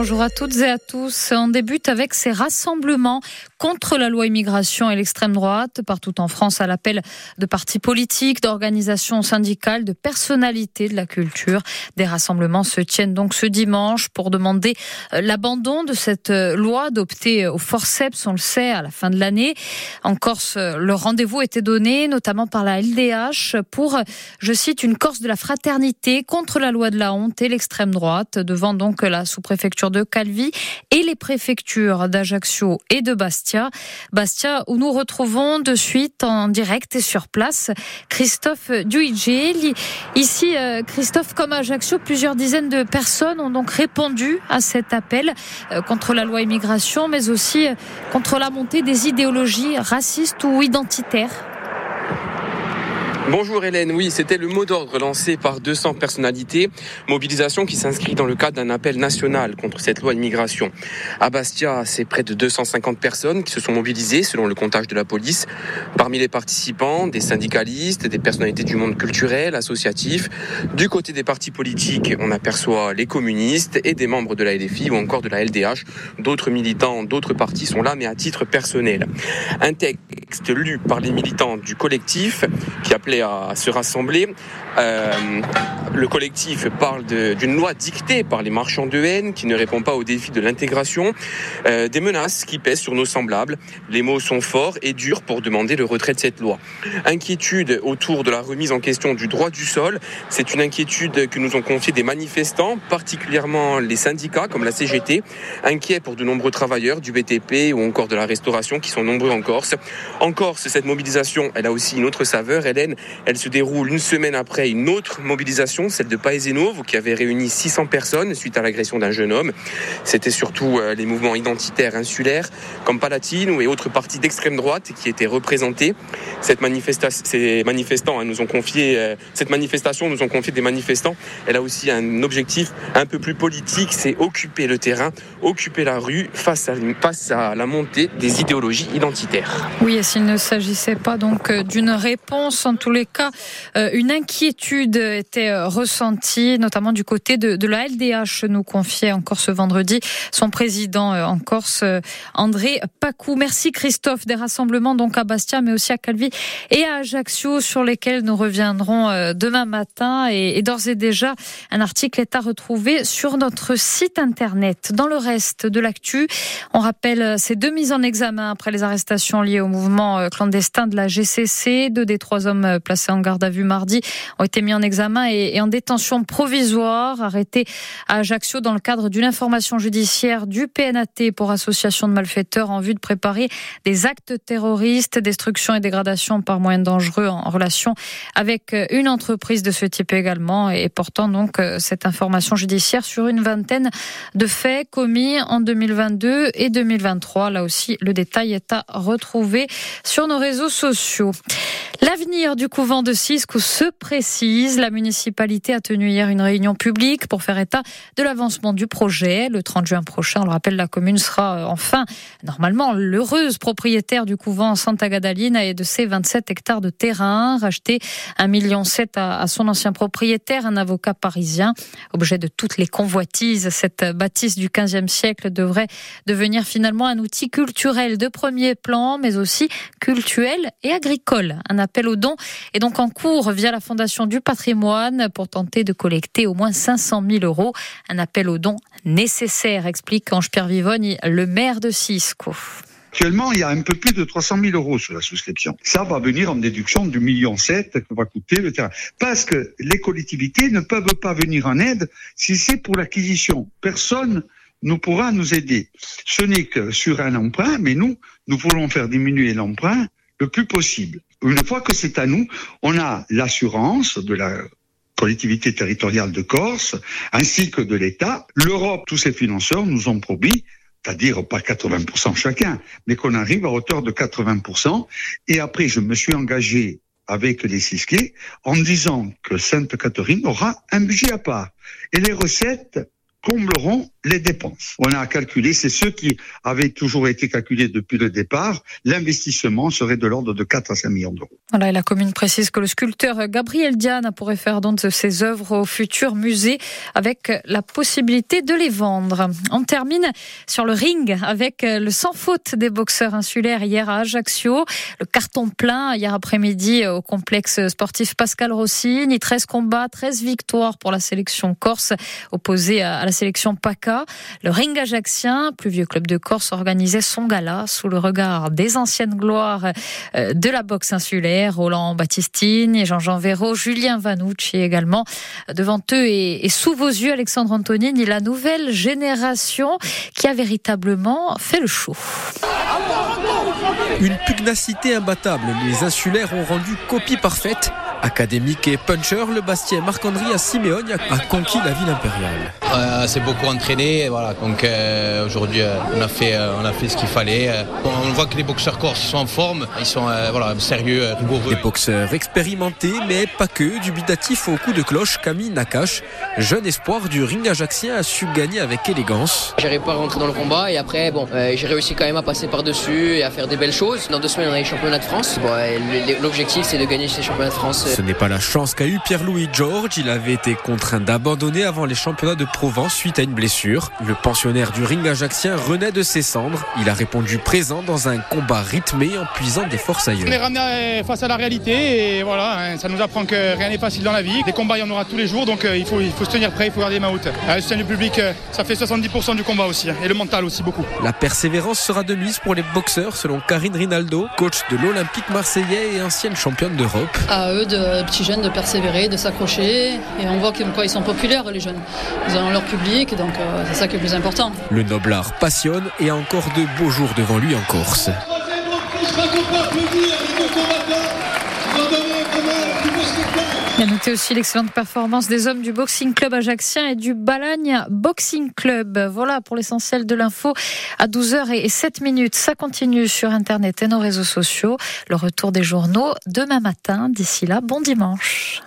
Bonjour à toutes et à tous. On débute avec ces rassemblements contre la loi immigration et l'extrême droite partout en France à l'appel de partis politiques, d'organisations syndicales, de personnalités de la culture. Des rassemblements se tiennent donc ce dimanche pour demander euh, l'abandon de cette euh, loi adoptée au forceps, on le sait, à la fin de l'année. En Corse, euh, le rendez-vous était donné, notamment par la LDH, pour, je cite, une Corse de la fraternité contre la loi de la honte et l'extrême droite, devant donc la sous-préfecture de Calvi et les préfectures d'Ajaccio et de Bastia. Bastia où nous retrouvons de suite en direct et sur place Christophe Duigé. Ici, euh, Christophe, comme à Ajaccio, plusieurs dizaines de personnes ont donc répondu à cet appel euh, contre la loi immigration, mais aussi euh, contre la montée des idéologies racistes ou identitaires. Bonjour Hélène, oui, c'était le mot d'ordre lancé par 200 personnalités, mobilisation qui s'inscrit dans le cadre d'un appel national contre cette loi immigration. À Bastia, c'est près de 250 personnes qui se sont mobilisées selon le comptage de la police. Parmi les participants, des syndicalistes, des personnalités du monde culturel, associatif. Du côté des partis politiques, on aperçoit les communistes et des membres de la LFI ou encore de la LDH. D'autres militants, d'autres partis sont là, mais à titre personnel. Un texte lu par les militants du collectif qui appelait à se rassembler. Euh, le collectif parle d'une loi dictée par les marchands de haine qui ne répond pas aux défis de l'intégration, euh, des menaces qui pèsent sur nos semblables. Les mots sont forts et durs pour demander le retrait de cette loi. Inquiétude autour de la remise en question du droit du sol. C'est une inquiétude que nous ont confiée des manifestants, particulièrement les syndicats comme la CGT, inquiets pour de nombreux travailleurs du BTP ou encore de la restauration qui sont nombreux en Corse. En Corse, cette mobilisation, elle a aussi une autre saveur, Hélène. Elle se déroule une semaine après une autre mobilisation, celle de Paesenovo, qui avait réuni 600 personnes suite à l'agression d'un jeune homme. C'était surtout euh, les mouvements identitaires insulaires, comme Palatine et autres partis d'extrême droite qui étaient représentés. Cette manifestation, ces manifestants hein, nous ont confié, euh, cette manifestation nous ont confié des manifestants. Elle a aussi un objectif un peu plus politique, c'est occuper le terrain, occuper la rue face à, face à la montée des idéologies identitaires. Oui, et s'il ne s'agissait pas donc euh, d'une réponse en tous les cas, euh, une inquiétude était euh, ressentie, notamment du côté de, la LDH, nous confiait encore ce vendredi son président euh, en Corse, André Pacou. Merci Christophe, des rassemblements donc à Bastia, mais aussi à Calvi et à Ajaccio, sur lesquels nous reviendrons demain matin. Et, d'ores et déjà, un article est à retrouver sur notre site internet. Dans le reste de l'actu, on rappelle ces deux mises en examen après les arrestations liées au mouvement clandestin de la GCC. Deux des trois hommes placés en garde à vue mardi ont été mis en examen et, en détention provisoire, arrêtés à Ajaccio dans le cadre d'une information judiciaire du PNAT pour association de malfaiteurs en vue de préparer des actes terroristes, destruction et dégradation par moyens dangereux en relation avec une entreprise de ce type également et portant donc euh, cette information judiciaire sur une vingtaine de faits commis en 2022 et 2023. Là aussi, le détail est à retrouver sur nos réseaux sociaux. L'avenir du couvent de Cisco se précise. La municipalité a tenu hier une réunion publique pour faire état de l'avancement du projet. Le 30 juin prochain, on le rappelle, la commune sera euh, enfin, normalement, l'heureuse propriétaire du couvent Santa Gadalina et de ses 27 hectares de terrain, racheté 1,7 million à son ancien propriétaire, un avocat parisien. Objet de toutes les convoitises, cette bâtisse du 15e siècle devrait devenir finalement un outil culturel de premier plan, mais aussi culturel et agricole. Appel aux dons est donc en cours via la Fondation du patrimoine pour tenter de collecter au moins 500 000 euros. Un appel aux dons nécessaire, explique Ange-Pierre Vivogne, le maire de Cisco. Actuellement, il y a un peu plus de 300 000 euros sur la souscription. Ça va venir en déduction du million sept que va coûter le terrain. Parce que les collectivités ne peuvent pas venir en aide si c'est pour l'acquisition. Personne ne pourra nous aider. Ce n'est que sur un emprunt, mais nous, nous voulons faire diminuer l'emprunt le plus possible. Une fois que c'est à nous, on a l'assurance de la collectivité territoriale de Corse, ainsi que de l'État. L'Europe, tous ses financeurs nous ont promis c'est-à-dire pas 80% chacun, mais qu'on arrive à hauteur de 80%. Et après, je me suis engagé avec les Sisquets en disant que Sainte-Catherine aura un budget à part. Et les recettes combleront les dépenses. On a calculé, c'est ceux qui avaient toujours été calculés depuis le départ, l'investissement serait de l'ordre de 4 à 5 millions d'euros. Voilà, et la commune précise que le sculpteur Gabriel Diane pourrait faire don de ses œuvres au futur musée avec la possibilité de les vendre. On termine sur le ring avec le sans faute des boxeurs insulaires hier à Ajaccio. Le carton plein hier après-midi au complexe sportif Pascal Rossini. 13 combats, 13 victoires pour la sélection corse opposée à la sélection PACA. Le ring ajaxien, plus vieux club de Corse, organisait son gala sous le regard des anciennes gloires euh, de la boxe insulaire, Roland Battistini, Jean-Jean Véro, Julien Vanucci également. Devant eux et, sous vos yeux, Alexandre Antonini, la nouvelle génération qui a véritablement fait le show. Une pugnacité imbattable. Les insulaires ont rendu copie parfaite Académique et puncher, le Bastien Marc-André à Simeone a conquis la ville impériale. Euh, c'est beaucoup entraîné, voilà. Donc euh, aujourd'hui, euh, on a fait, on a fait ce qu'il fallait. on voit que les boxeurs corses sont en forme, ils sont voilà sérieux, rigoureux. Des boxeurs expérimentés, mais pas que. Dubitatif au coup de cloche, Camille Nakache, jeune espoir du ring ajaxien, a su gagner avec élégance. J'arrive pas à rentrer dans le combat et après, bon, j'ai réussi quand même à passer par dessus et à faire des belles choses. Dans deux semaines, on a les championnats de France. L'objectif, c'est de gagner ces championnats de France. Ce n'est pas la chance qu'a eu Pierre-Louis George. Il avait été contraint d'abandonner avant les championnats de Provence suite à une blessure. Le pensionnaire du ring ajaxien renaît de ses cendres. Il a répondu présent dans un combat rythmé en puisant des forces ailleurs. On est ramené face à la réalité et voilà, hein, ça nous apprend que rien n'est facile dans la vie. Des combats, il y en aura tous les jours, donc euh, il, faut, il faut se tenir prêt, il faut garder les mains hautes. Euh, le soutien du public, euh, ça fait 70% du combat aussi, hein, et le mental aussi beaucoup. La persévérance sera de mise pour les boxeurs, selon Karine Rinaldo, coach de l'Olympique marseillais et ancienne championne d'Europe. À eux de jeunes de persévérer, de s'accrocher. Et on voit qu'ils sont populaires, les jeunes. Ils ont leur public, donc euh, c'est ça qui est le plus important. Le noblard passionne et a encore de beaux jours devant lui en Corse. Il a noté aussi l'excellente performance des hommes du Boxing Club Ajaxien et du Balagne Boxing Club. Voilà pour l'essentiel de l'info à 12h et 7 minutes. Ça continue sur Internet et nos réseaux sociaux. Le retour des journaux demain matin. D'ici là, bon dimanche.